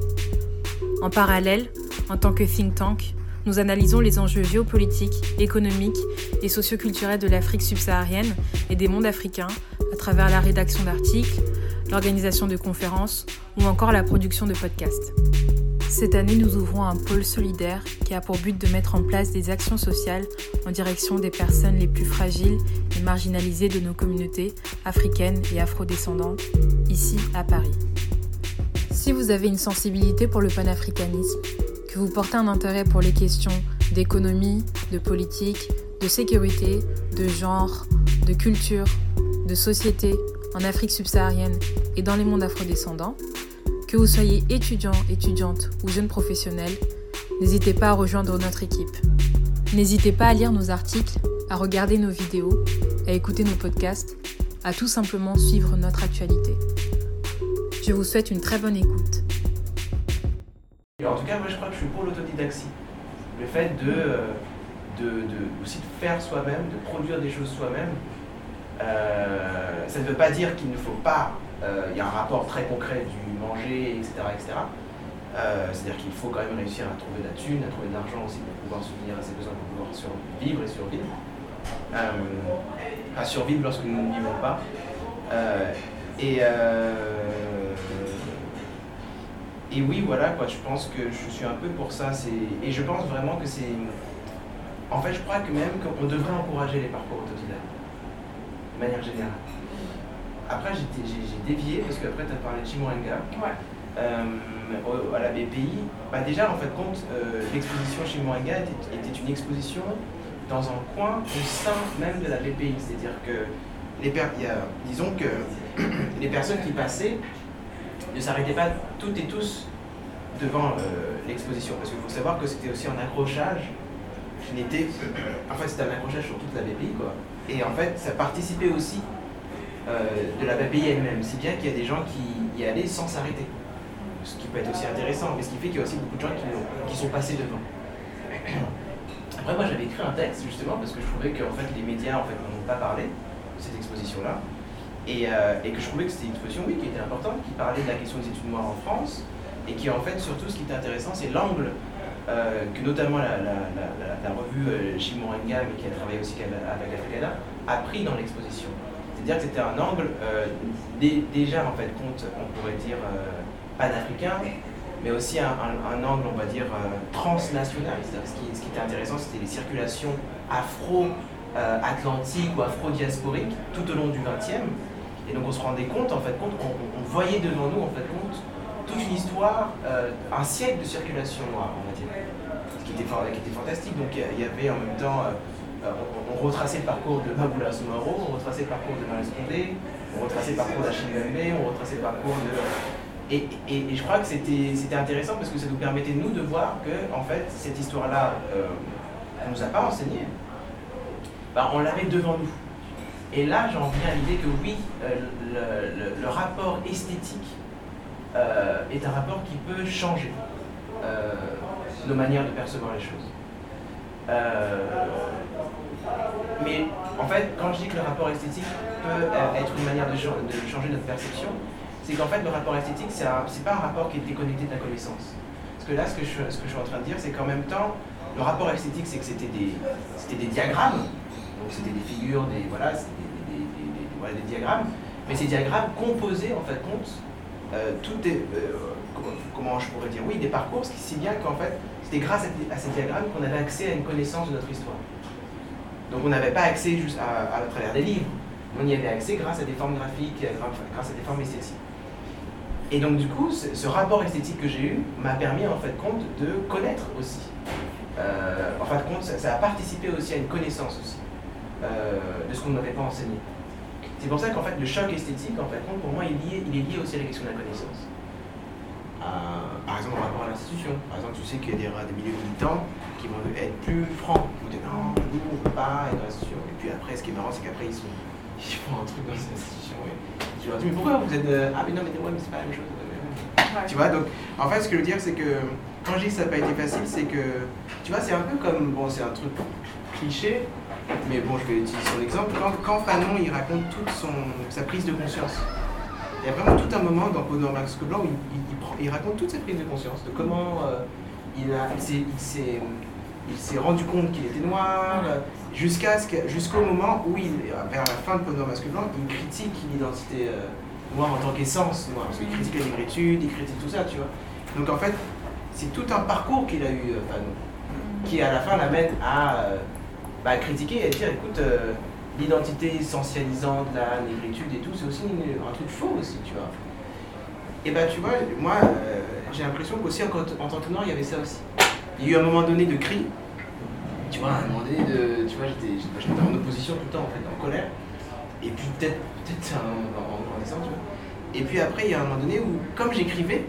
En parallèle, en tant que think tank, nous analysons les enjeux géopolitiques, économiques et socioculturels de l'Afrique subsaharienne et des mondes africains à travers la rédaction d'articles, l'organisation de conférences ou encore la production de podcasts. Cette année, nous ouvrons un pôle solidaire qui a pour but de mettre en place des actions sociales en direction des personnes les plus fragiles et marginalisées de nos communautés africaines et afrodescendantes, ici à Paris. Si vous avez une sensibilité pour le panafricanisme, que vous portez un intérêt pour les questions d'économie, de politique, de sécurité, de genre, de culture, de société en Afrique subsaharienne et dans les mondes afrodescendants, que vous soyez étudiant, étudiante ou jeune professionnel, n'hésitez pas à rejoindre notre équipe. N'hésitez pas à lire nos articles, à regarder nos vidéos, à écouter nos podcasts, à tout simplement suivre notre actualité. Je vous souhaite une très bonne écoute. En tout cas, moi je crois que je suis pour l'autodidaxie. Le fait de, euh, de, aussi de faire soi-même, de produire des choses soi-même. Euh, ça ne veut pas dire qu'il ne faut pas, euh, il y a un rapport très concret du manger, etc. C'est-à-dire qu'il faut quand même réussir à trouver de la thune, à trouver de l'argent aussi pour pouvoir soutenir à ses besoins, pour pouvoir survivre et survivre. à survivre lorsque nous ne vivons pas. et et oui, voilà, quoi, je pense que je suis un peu pour ça. Et je pense vraiment que c'est. En fait, je crois que même qu'on devrait encourager les parcours autodidactes, de manière générale. Après, j'ai dévié, parce qu'après, tu as parlé de Chimurenga. Ouais. Euh, à la BPI, bah déjà, en fait, compte, euh, l'exposition Chimurenga était, était, une exposition dans un coin au sein même de la BPI. C'est-à-dire que, les y a, disons que les personnes qui passaient ne s'arrêtaient pas toutes et tous devant euh, l'exposition. Parce qu'il faut savoir que c'était aussi un accrochage qui n'était. En fait, c'était un accrochage sur toute la BPI, quoi. Et en fait, ça participait aussi euh, de la BPI elle-même, si bien qu'il y a des gens qui y allaient sans s'arrêter. Ce qui peut être aussi intéressant, mais ce qui fait qu'il y a aussi beaucoup de gens qui, sont passés devant. Après, moi, j'avais écrit un texte justement parce que je trouvais que en fait, les médias en fait, pas parlé de cette exposition-là. Euh, et, que je trouvais que c'était une exposition oui, qui était importante, qui parlait de la question des études noires en France, et qui en fait surtout ce qui était intéressant, c'est l'angle euh, que notamment la, revue euh, mais qui a travaillé aussi avec Africana, a pris dans l'exposition. C'est-à-dire que c'était un angle déjà en fait compte, on pourrait dire panafricain, mais aussi un, angle, on va dire, transnational. Ce qui, ce qui était intéressant, c'était les circulations afro-atlantiques ou afro-diasporiques tout au long du XXe, et donc on se rendait compte, en fait, compte, on, voyait devant nous, en fait, compte, toute une histoire, euh, un siècle de circulation noire, on va dire, qui était, fantastique. Donc il y avait en même temps, euh, euh, on, retraçait le parcours de Maboula Soumaro, on retraçait le parcours de Marie Condé, on retraçait le parcours d'Achille on retraçait le parcours de... Et, et, je crois que c'était intéressant parce que ça nous permettait, nous, de voir que, en fait, cette histoire-là, on ne nous a pas enseigné, bah, on l'avait devant nous. Et là, j'en viens à l'idée que oui, euh, le, rapport esthétique euh, est un rapport qui peut changer euh, nos manières de percevoir les choses. mais en fait, quand je dis que le rapport esthétique peut être une manière de, changer notre perception, c'est qu'en fait, le rapport esthétique, c'est pas un rapport qui est déconnecté de la connaissance. Parce que là, ce que je, ce que je suis en train de dire, c'est qu'en même temps, le rapport esthétique, c'est que c'était des, des diagrammes, donc c'était des figures, des, voilà, des, diagrammes, mais ces diagrammes composaient en fait compte euh, tout est, euh, comment, je pourrais dire, oui, des parcours, ce qui si bien qu'en fait, c'était grâce à, ces diagrammes qu'on avait accès à une connaissance de notre histoire. Donc on n'avait pas accès juste à, travers des livres, on y avait accès grâce à des formes graphiques, grâce à des formes esthétiques. Et donc du coup, ce rapport esthétique que j'ai eu m'a permis en fait compte de connaître aussi. Euh, en fin de compte, ça, a participé aussi à une connaissance aussi euh, de ce qu'on n'avait pas enseigné. C'est pour ça qu'en fait le choc esthétique, en fait, pour moi, il est, lié, il est lié aussi à la question de la connaissance. Euh, par exemple, en rapport à l'institution. Par exemple, tu sais qu'il y a des, milieux militants qui vont être plus francs. Ils vont dire non, nous, on ne peut pas être dans l'institution. Et puis après, ce qui est marrant, c'est qu'après, ils, sont, ils font un truc dans cette institution. Et tu leur dis, mais pourquoi vous êtes. Ah, mais non, mais, ouais, mais c'est pas la même chose. Tu vois, donc en fait, ce que je veux dire, c'est que quand je dis que ça n'a pas été facile, c'est que, tu vois, c'est un peu comme, bon, c'est un truc cliché, mais bon, je vais utiliser son exemple. Quand, Fanon, il raconte toute son, sa prise de conscience, il y a vraiment tout un moment dans Bonheur Max Blanc où il, raconte toute sa prise de conscience, de comment euh, il, a, il s'est rendu compte qu'il était noir, jusqu'à jusqu'au moment où, il, vers la fin de Bonheur Masque Blanc, il critique l'identité euh, noire en tant qu'essence noire, parce qu'il critique la négritude, il critique tout ça, tu vois. Donc en fait, c'est tout un parcours qu'il a eu, euh, Fanon, qui à la fin l'amène à bah, critiquer et dire écoute, euh, l'identité essentialisante, la négritude et tout, c'est aussi un truc faux aussi, tu vois. Et bah tu vois, moi euh, j'ai l'impression qu'aussi en, en, tant que noir, il y avait ça aussi. Il y a eu un moment donné de cri, tu vois, un moment donné de. Tu vois, j'étais en opposition tout le temps, en fait, en colère. Et puis peut-être peut en, grandissant, tu vois. Et puis après, il y a un moment donné où, comme j'écrivais,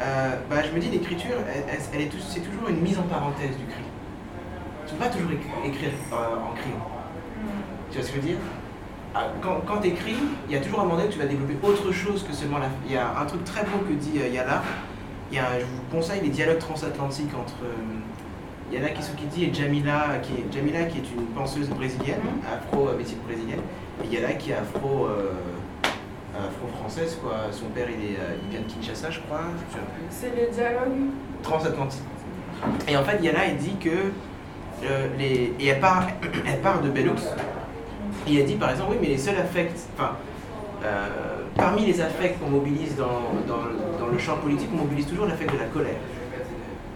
euh, bah, je me dis l'écriture, elle, est c'est toujours une mise en parenthèse du cri ne peux pas toujours écrire euh, en criant. Tu vois ce que je veux dire? Ah, quand, quand tu écris, il y a toujours un moment donné où tu vas développer autre chose que seulement la. Il y a un truc très beau que dit euh, Yala. Il y a, je vous conseille les dialogues transatlantiques entre euh, Yala Kisukidi et Jamila qui, est, Jamila, qui est une penseuse brésilienne, mm-hmm. afro-métis brésilienne, et Yala qui est afro. afro-française, quoi. Son père, il, est, il vient de Kinshasa, je crois. C'est les dialogues transatlantiques. Et en fait, Yala, elle dit que euh, les, et elle part, elle part de Bellux, et elle dit par exemple, oui, mais les seuls affects, enfin, euh, parmi les affects qu'on mobilise dans, dans, le champ politique, on mobilise toujours l'affect de la colère.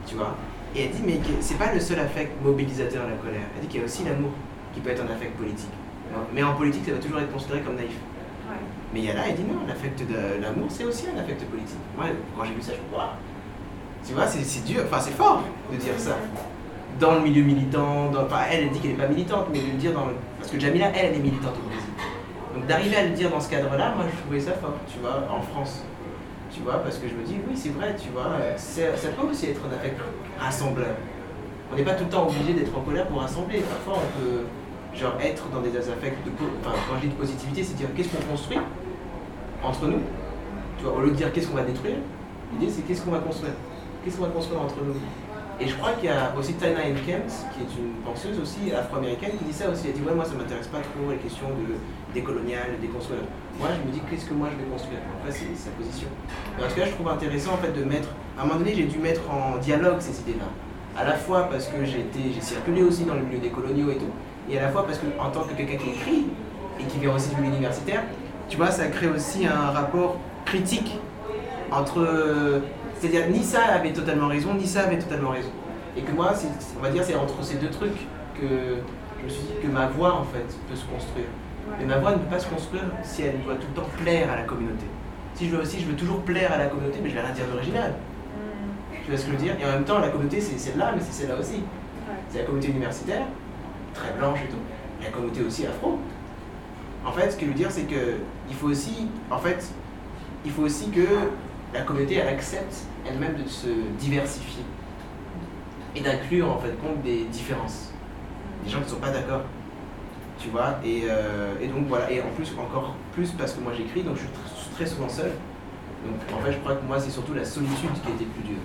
Tu vois? Et elle dit, mais c'est pas le seul affect mobilisateur, la colère. Elle dit qu'il y a aussi l'amour qui peut être un affect politique. Mais en politique, ça va toujours être considéré comme naïf. Mais il y a là, elle dit non, l'affect de l'amour, c'est aussi un affect politique. Moi, quand j'ai vu ça, je me dis, Tu vois, c'est dur, enfin, c'est fort de dire ça dans le milieu militant, elle, dit qu'elle n'est pas militante, mais de le dire dans Parce que Jamila, elle, elle est militante au Brésil. Donc d'arriver à le dire dans ce cadre-là, moi je trouvais ça fort, tu vois, en France. Tu vois, parce que je me dis, oui, c'est vrai, tu vois, ça peut aussi être un affect rassembleur. On n'est pas tout le temps obligé d'être en colère pour rassembler. Parfois, on peut genre, être dans des affects de. Enfin, quand je dis de positivité, c'est dire qu'est-ce qu'on construit entre nous. Tu vois, au lieu de dire qu'est-ce qu'on va détruire, l'idée c'est qu'est-ce qu'on va construire. Qu'est-ce qu'on va construire entre nous? Et je crois qu'il y a aussi Tina Kent, qui est une penseuse aussi afro-américaine, qui dit ça aussi. Elle dit Ouais, moi ça m'intéresse pas trop les questions de décolonial, déconstruire. Moi je me dis Qu'est-ce que moi je vais construire? Après, c'est sa position. En tout cas, je trouve intéressant en fait de mettre. À un moment donné, j'ai dû mettre en dialogue ces idées-là. À la fois parce que j'ai circulé aussi dans le milieu des coloniaux et tout, et à la fois parce que en tant que quelqu'un qui écrit et qui vient aussi du milieu universitaire, tu vois, ça crée aussi un rapport critique entre c'est-à-dire, ni ça avait totalement raison, ni ça avait totalement raison. Et que moi, on va dire, c'est entre ces deux trucs que je me suis dit que ma voix, en fait, peut se construire. Mais ma voix ne peut pas se construire si elle doit tout le temps plaire à la communauté. Si je veux aussi, je veux toujours plaire à la communauté, mais je vais rien dire d'original. Mm. Tu vois ce que je veux dire? Et en même temps, la communauté, c'est celle-là, mais c'est celle-là aussi. C'est la communauté universitaire, très blanche et tout. la communauté aussi afro. En fait, ce que je veux dire, c'est que il faut aussi, en fait, il faut aussi que la communauté, elle accepte elle-même de se diversifier et d'inclure en fait compte des différences. Des gens qui ne sont pas d'accord. Tu vois et, euh, et, donc voilà, et en plus, encore plus parce que moi j'écris, donc je suis très souvent seul. Donc en fait, je crois que moi, c'est surtout la solitude qui a été plus dure.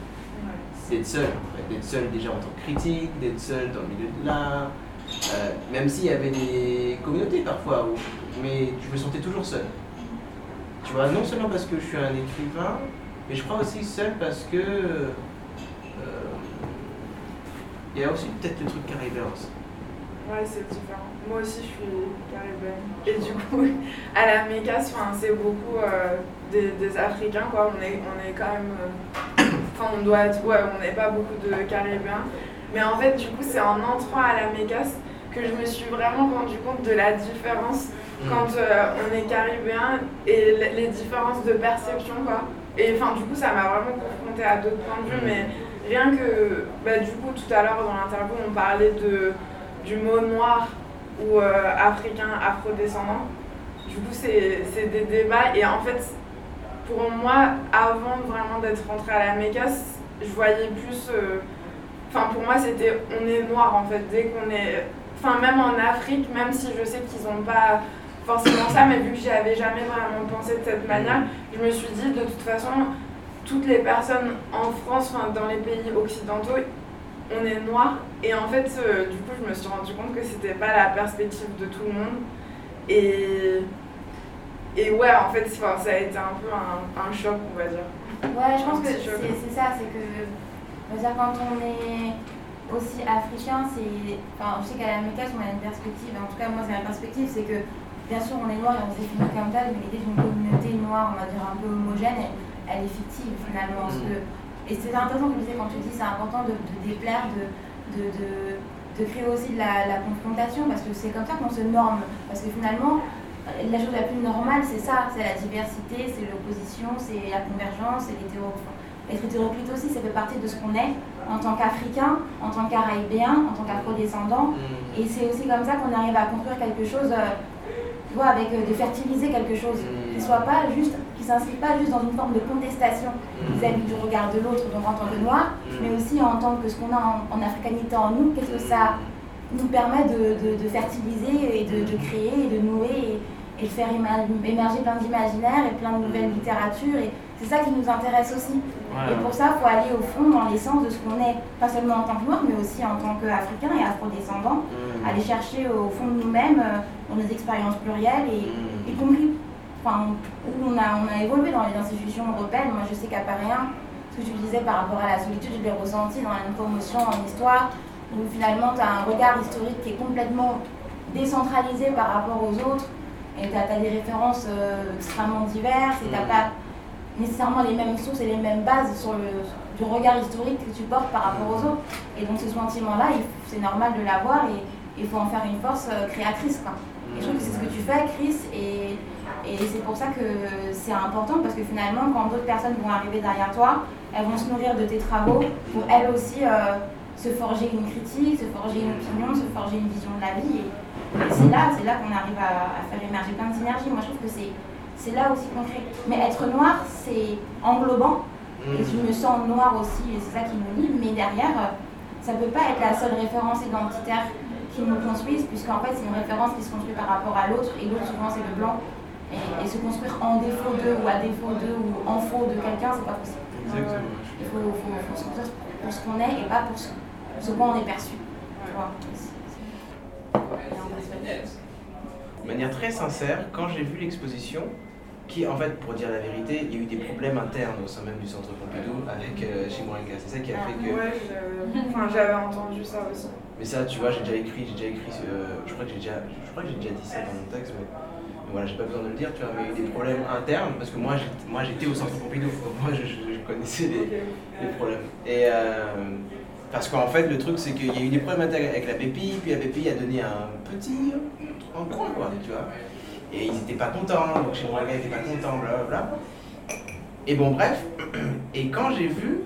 C'est d'être seul, en fait, d'être seul déjà en tant que critique, d'être seul dans le milieu de l'art, euh, même s'il y avait des communautés parfois, mais je me sentais toujours seul. Tu vois, non seulement parce que je suis un écrivain, mais je crois aussi seul parce que. Euh, il y a aussi peut-être le truc caribéen aussi. Ouais, c'est différent. Moi aussi, je suis caribéenne. Et du coup, à la Mécasse, c'est beaucoup euh, des, Africains, quoi. On est, on est quand même. Euh, enfin, on doit être. Ouais, on n'est pas beaucoup de caribéens. Mais en fait, du coup, c'est en entrant à la Mécasse que je me suis vraiment rendu compte de la différence mm. quand euh, on est caribéen et les différences de perception quoi. Et enfin du coup ça m'a vraiment confronté à d'autres points de vue, mais rien que bah, du coup tout à l'heure dans l'interview on parlait de, du mot noir ou euh, africain, afrodescendant. Du coup c'est des débats et en fait pour moi avant vraiment d'être rentrée à la mécasse, je voyais plus... Euh, enfin pour moi c'était on est noir en fait dès qu'on est enfin même en Afrique, même si je sais qu'ils n'ont pas forcément ça, mais vu que j'y avais jamais vraiment pensé de cette manière, je me suis dit de toute façon, toutes les personnes en France, enfin dans les pays occidentaux, on est noir. Et en fait, euh, du coup, je me suis rendu compte que c'était pas la perspective de tout le monde. Et, et ouais, en fait, ça a été un peu un, choc, on va dire. Ouais, je pense que c'est ça, c'est que, on va dire, quand on est aussi africain, c'est. Enfin, je sais qu'à la mécasse, on a une perspective, en tout cas, moi, c'est ma perspective, c'est que, bien sûr, on est noir et on s'est fini comme tel, mais l'idée d'une communauté noire, on va dire un peu homogène, elle, est fictive finalement. que, et c'est intéressant que tu disais quand tu dis c'est important de, déplaire, de, de, de, créer aussi de la, confrontation, parce que c'est comme ça qu'on se norme. Parce que finalement, la chose la plus normale, c'est ça, c'est la diversité, c'est l'opposition, c'est la convergence, c'est l'hétéro. Être hétéroclite aussi, ça fait partie de ce qu'on est en tant qu'Africain, en tant qu'Araïbéen, en tant qu'Afro-descendant. Mm. Et c'est aussi comme ça qu'on arrive à construire quelque chose, euh, tu vois, avec euh, de fertiliser quelque chose mm. qui soit pas juste, qui s'inscrit pas juste dans une forme de contestation mm. vis-à-vis du regard de l'autre, donc en tant que noir, mais aussi en tant que ce qu'on a en, africanité en nous, qu'est-ce que ça nous permet de, de, fertiliser et de, de, créer et de nouer et, de faire émerger plein d'imaginaires et plein de nouvelles littératures. Et c'est ça qui nous intéresse aussi. Et pour ça, il faut aller au fond dans l'essence de ce qu'on est, pas seulement en tant que noir, mais aussi en tant qu'Africain et afro-descendant, mmh. aller chercher au fond de nous-mêmes, dans nos expériences plurielles, et y compris enfin, où on a, on a évolué dans les institutions européennes. Moi, je sais qu'à Paris 1, ce que tu disais par rapport à la solitude, je l'ai ressenti dans la promotion en histoire, où finalement, tu as un regard historique qui est complètement décentralisé par rapport aux autres, et tu as, des références euh, extrêmement diverses, et tu n'as mmh. pas nécessairement les mêmes sources et les mêmes bases sur le du regard historique que tu portes par rapport aux autres. Et donc ce sentiment-là, c'est normal de l'avoir et il faut en faire une force euh, créatrice. Quoi. Et je trouve que c'est ce que tu fais, Chris, et, et c'est pour ça que c'est important parce que finalement, quand d'autres personnes vont arriver derrière toi, elles vont se nourrir de tes travaux pour elles aussi euh, se forger une critique, se forger une opinion, se forger une vision de la vie. Et, c'est là, c'est là qu'on arrive à, à, faire émerger plein de synergies. Moi, je trouve que c'est c'est là aussi concret. Mais être noir, c'est englobant. Et je me sens noir aussi, et c'est ça qui me lie. Mais derrière, euh, ça ne peut pas être la seule référence identitaire qui nous construise, puisqu'en fait, c'est une référence qui se construit par rapport à l'autre, et l'autre, souvent, c'est le blanc. Et, se construire en défaut d'eux, ou à défaut d'eux, ou en faux de quelqu'un, c'est pas possible. Il faut, se construire pour ce qu'on est et pas pour ce, ce qu'on est perçu. De manière très sincère, quand j'ai vu l'exposition, qui, en fait, pour dire la vérité, il y a eu des problèmes internes au sein même du centre Pompidou avec euh, C'est ça qui a fait que. Ouais, enfin, j'avais entendu ça aussi. Mais ça, tu vois, j'ai déjà écrit, j'ai déjà écrit, euh, je crois que j'ai déjà, je crois que j'ai déjà dit ça dans mon texte, mais, voilà, j'ai pas besoin de le dire, tu vois, mais il y a eu des problèmes internes parce que moi, moi, j'étais au centre Pompidou, moi, je, connaissais les, les, problèmes. Et euh, parce qu'en fait, le truc, c'est qu'il y a eu des problèmes internes avec la BPI, puis la BPI a donné un petit, un coin, quoi, tu vois. Et ils n'étaient pas contents, donc chez moi, les gars n'étaient pas contents, blablabla. Et bon, bref, et quand j'ai vu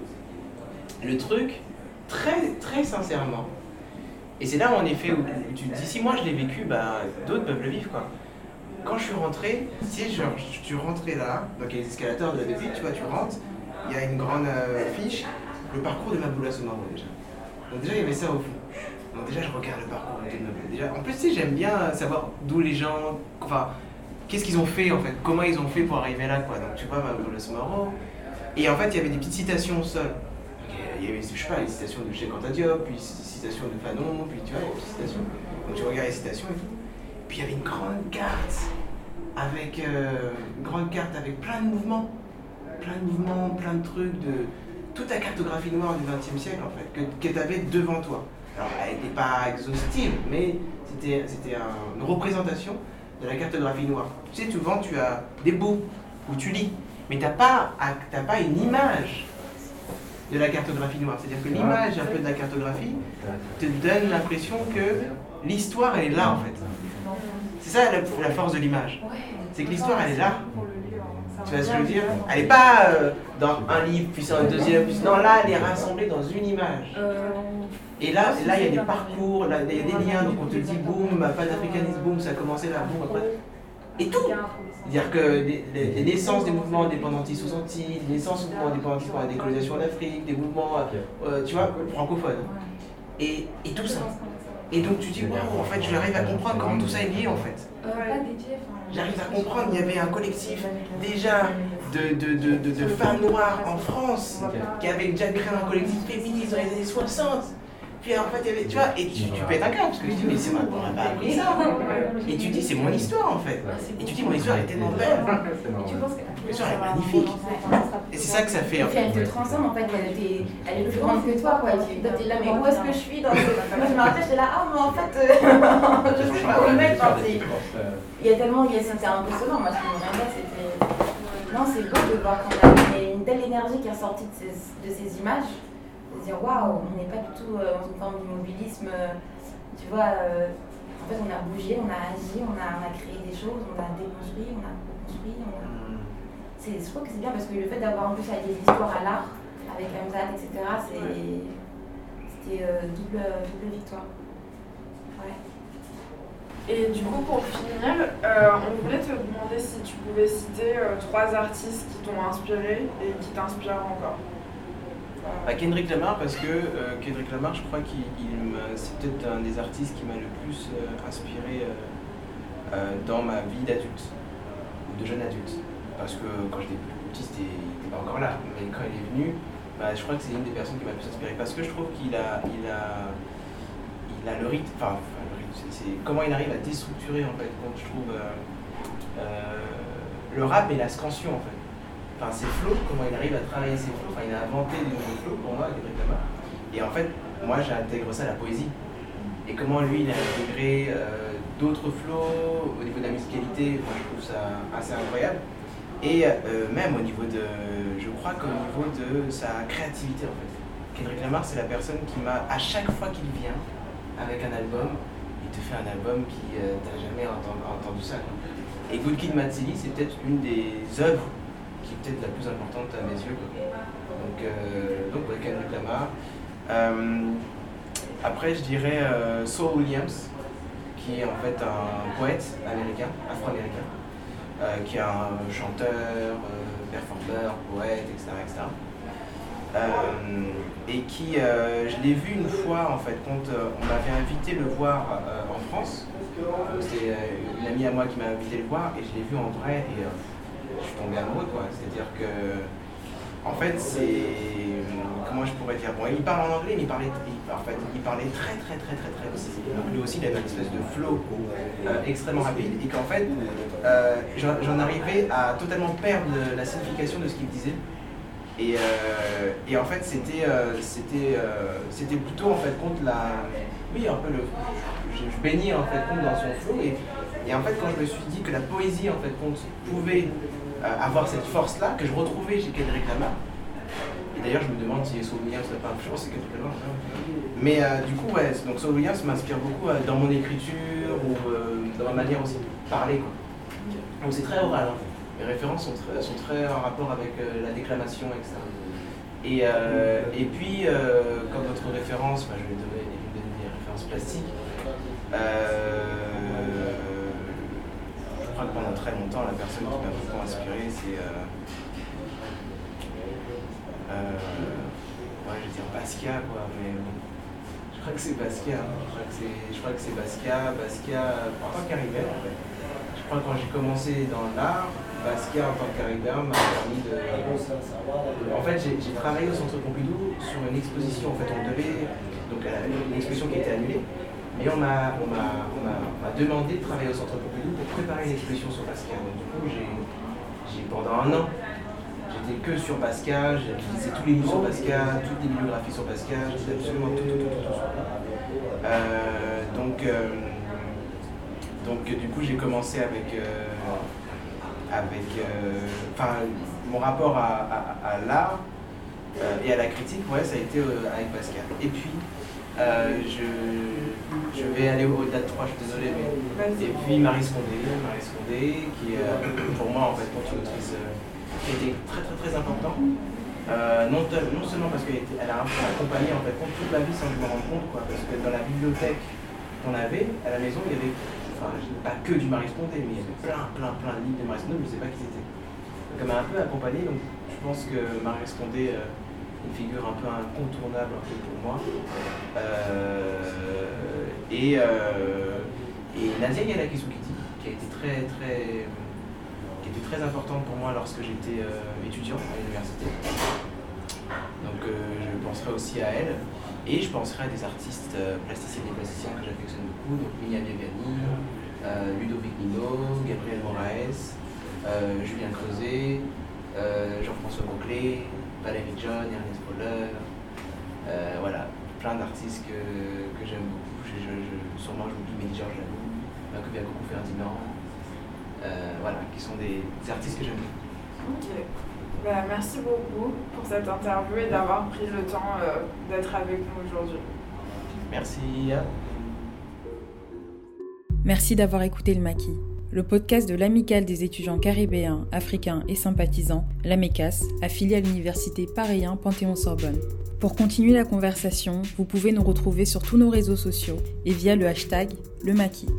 le truc, très, très sincèrement, et c'est là en effet où tu te dis, si moi je l'ai vécu, bah, d'autres peuvent le vivre, quoi. Quand je suis rentré, si genre, je suis rentré là, donc il y a les escalators de la début, tu vois, tu rentres, il y a une grande euh, fiche, le parcours de Maboula Somaro déjà. Donc déjà, il y avait ça au fond. Déjà, je regarde le parcours de Déjà, en plus, tu j'aime bien savoir d'où les gens, enfin, qu'est-ce qu'ils ont fait en fait, comment ils ont fait pour arriver là, quoi. Donc tu vois, le Somaro. Et en fait, il y avait des petites citations sol. Il y avait, je sais pas, les citations de Cheikh Anta Diop, puis des citations de Fanon, puis tu vois, des citations. Donc tu regardes les citations et tout. Puis il y avait une grande carte avec euh, grande carte avec plein de mouvements, plein de mouvements, plein de trucs de toute la cartographie noire du XXe siècle en fait, que tu avais devant toi. Alors, elle n'était pas exhaustive, mais c'était une représentation de la cartographie noire. Tu sais, souvent, tu as des bouts où tu lis, mais tu n'as pas, pas une image de la cartographie noire. C'est-à-dire que l'image un peu de la cartographie te donne l'impression que l'histoire, elle est là en fait. C'est ça la, force de l'image. C'est que l'histoire, elle est là. Tu vois ce que je veux dire Elle n'est pas euh, dans un livre, puis dans un deuxième, puis non, là, elle est rassemblée dans une image. Et là, là, il y a des parcours, là, il y a des liens, donc on te dit boum, panafricanisme, boum, ça a commencé là, boum, après. Et tout. C'est-à-dire que les, naissances des mouvements indépendantistes aux Antilles, les naissances des mouvements indépendantistes pour la décolonisation en Afrique, des mouvements, euh, tu vois, francophones. Et, et tout ça. Et donc tu dis, waouh, en fait, j'arrive à comprendre comment tout ça est lié, en fait. J'arrive à comprendre, il y avait un collectif déjà de, de, de, de, femmes noires en France qui avait déjà créé un collectif féministe dans les années 60 puis en fait, tu vois, et tu, tu pètes un câble, parce que tu dis, mais c'est moi, on n'a pas appris ça. Et tu dis, c'est mon histoire en fait. Et tu dis, mon histoire est tellement belle. Et tu penses que mon histoire est magnifique. Et c'est ça que ça fait. En fait. Elle te transforme, en fait, elle est plus grande que toi, quoi. Tu es là, mais où est-ce que je suis dans ce... Moi, je me rappelle, j'étais là, ah, mais en fait, je sais pas où le mec, il y a tellement, c'était impressionnant. Moi, ce qui me rendait, c'était. Non, c'est beau de voir quand il y a une telle énergie qui est sortie de ces, de ces images dire waouh, on n'est pas du tout euh, dans une forme d'immobilisme. Euh, tu vois, euh, en fait, on a bougé, on a agi, on a, on a créé des choses, on a déconstruit, on a reconstruit. On a... Je trouve que c'est bien parce que le fait d'avoir en plus allié l'histoire à l'art, avec Hamzat, etc., c'était double, double victoire. Ouais. Et du coup, pour finir, on voulait te demander si tu pouvais citer trois artistes qui t'ont inspiré et qui t'inspirent encore. À Kendrick Lamar parce que euh, Kendrick Lamar, je crois qu'il c'est peut-être un des artistes qui m'a le plus euh, inspiré euh, dans ma vie d'adulte ou de jeune adulte. Parce que quand j'étais plus petit, il n'était pas encore là. Mais quand il est venu, bah, je crois que c'est une des personnes qui m'a le plus inspiré parce que je trouve qu'il a, il a, il a le rythme. Enfin, c'est comment il arrive à déstructurer en fait. Donc je trouve le rap et la scansion en fait enfin ses flots, comment il arrive à travailler ses flots. Enfin, il a inventé des nouveaux flots pour moi, Kendrick Lamar. Et en fait, moi, j'intègre ça à la poésie. Et comment lui, il a intégré euh, d'autres flots au niveau de la musicalité, moi, je trouve ça assez incroyable. Et euh, même au niveau de, je crois qu'au niveau de sa créativité, en fait. Kendrick Lamar, c'est la personne qui m'a, à chaque fois qu'il vient avec un album, il te fait un album qui, euh, t'as jamais entendu, ça. Et Good Kid Mad c'est peut-être une des œuvres qui est peut-être la plus importante à mes yeux. Donc, euh, donc Kendrick Lamar. Euh, après, je dirais euh, Saul Williams, qui est en fait un poète américain, afro-américain, euh, qui est un chanteur, performeur, poète, etc. etc. et qui, je l'ai vu une fois en fait, quand on m'avait invité le voir en France. C'est une amie à moi qui m'a invité le voir et je l'ai vu en vrai je suis tombé amoureux, quoi. C'est-à-dire que, en fait, c'est. Comment je pourrais dire? Bon, il parle en anglais, mais il parlait, en fait, il parlait très, très, très, très, très. Donc, lui aussi, il avait une espèce de flow euh, extrêmement rapide, et qu'en fait, euh, j'en arrivais à totalement perdre la signification de ce qu'il disait. Et, euh, et, en fait, c'était c'était plutôt en fait contre la. Oui, un peu le. Je, baignais en fait contre dans son flow. Et, et en fait, quand je me suis dit que la poésie en fait compte pouvait avoir cette force-là que je retrouvais chez Kendrick Lamar. Et d'ailleurs, je me demande si Saul Williams n'a pas influencé Kendrick Lamar. Mais euh, du coup, ouais, donc Saul Williams m'inspire beaucoup euh, dans mon écriture ou dans ma manière aussi de parler. Quoi. Donc c'est très oral. Hein. Les références sont très, sont très en rapport avec la déclamation, etc. Et, et puis, comme votre référence, bah, je vais donner des références plastiques crois que pendant très longtemps, la personne qui m'a beaucoup inspiré, c'est. Euh, euh, ouais, je vais dire Basquiat, quoi, mais je crois que c'est Basquiat. Hein. Je crois que c'est Basquiat. Basquiat, en tant qu'arrivère, en fait. Je crois que quand j'ai commencé dans l'art, Basquiat en tant m'a permis de. En fait, j'ai travaillé au Centre Pompidou sur une exposition. En fait, on devait. Donc, une exposition qui a été annulée. Mais on m'a demandé de travailler au Centre Pompidou pour préparer l'exposition sur Pascal. Donc, du coup, j'ai pendant un an, j'étais que sur Pascal, j'ai utilisé tous les livres sur Pascal, toutes les bibliographies sur Pascal, j'ai absolument tout, tout, tout, tout, tout euh, donc, euh, donc, du coup, j'ai commencé avec, euh, avec enfin, mon rapport à, à, l'art. et à la critique, ouais, ça a été avec Pascal. Et puis, je, je vais aller au-delà de 3, je suis désolé, mais. Et puis Marie Scondé, Marie Scondé, qui est pour moi en fait une autrice qui a été très très très importante. non, non, seulement parce qu'elle a un peu accompagné en fait toute la vie sans que je me rende compte, quoi, parce que dans la bibliothèque qu'on avait à la maison, il y avait enfin pas que du Marie Sponté, mais il y avait plein, plein, plein de livres de Marie Sponté, je ne sais pas qui c'était. Donc elle m'a un peu accompagné, donc je pense que Marie est une figure un peu incontournable pour moi. Euh, et, euh, et Nadia Yalakisukiti, qui a été très, très, qui était très importante pour moi lorsque j'étais euh, étudiant à l'université. Donc je penserai aussi à elle. Et je penserai à des artistes plasticiens et plasticiens que j'affectionne beaucoup, donc Mia Viviani, euh, Ludovic Nino, Gabriel Moraes, Julien Creuset, Jean-François Bouclé, Valérie John, Ernest Poller, voilà, plein d'artistes que, que j'aime beaucoup. Je, je, sûrement j'oublie Mélie Georges Laloux, Macovia Coco Ferdinand, voilà, qui sont des, artistes que j'aime beaucoup. Bah, merci beaucoup pour cette interview et d'avoir pris le temps euh, d'être avec nous aujourd'hui. Merci. Merci d'avoir écouté le Maquis, le podcast de l'Amicale des étudiants caribéens, africains et sympathisants, l'AMECAS, affilié à l'université Paris Panthéon-Sorbonne. Pour continuer la conversation, vous pouvez nous retrouver sur tous nos réseaux sociaux et via le hashtag le maquis.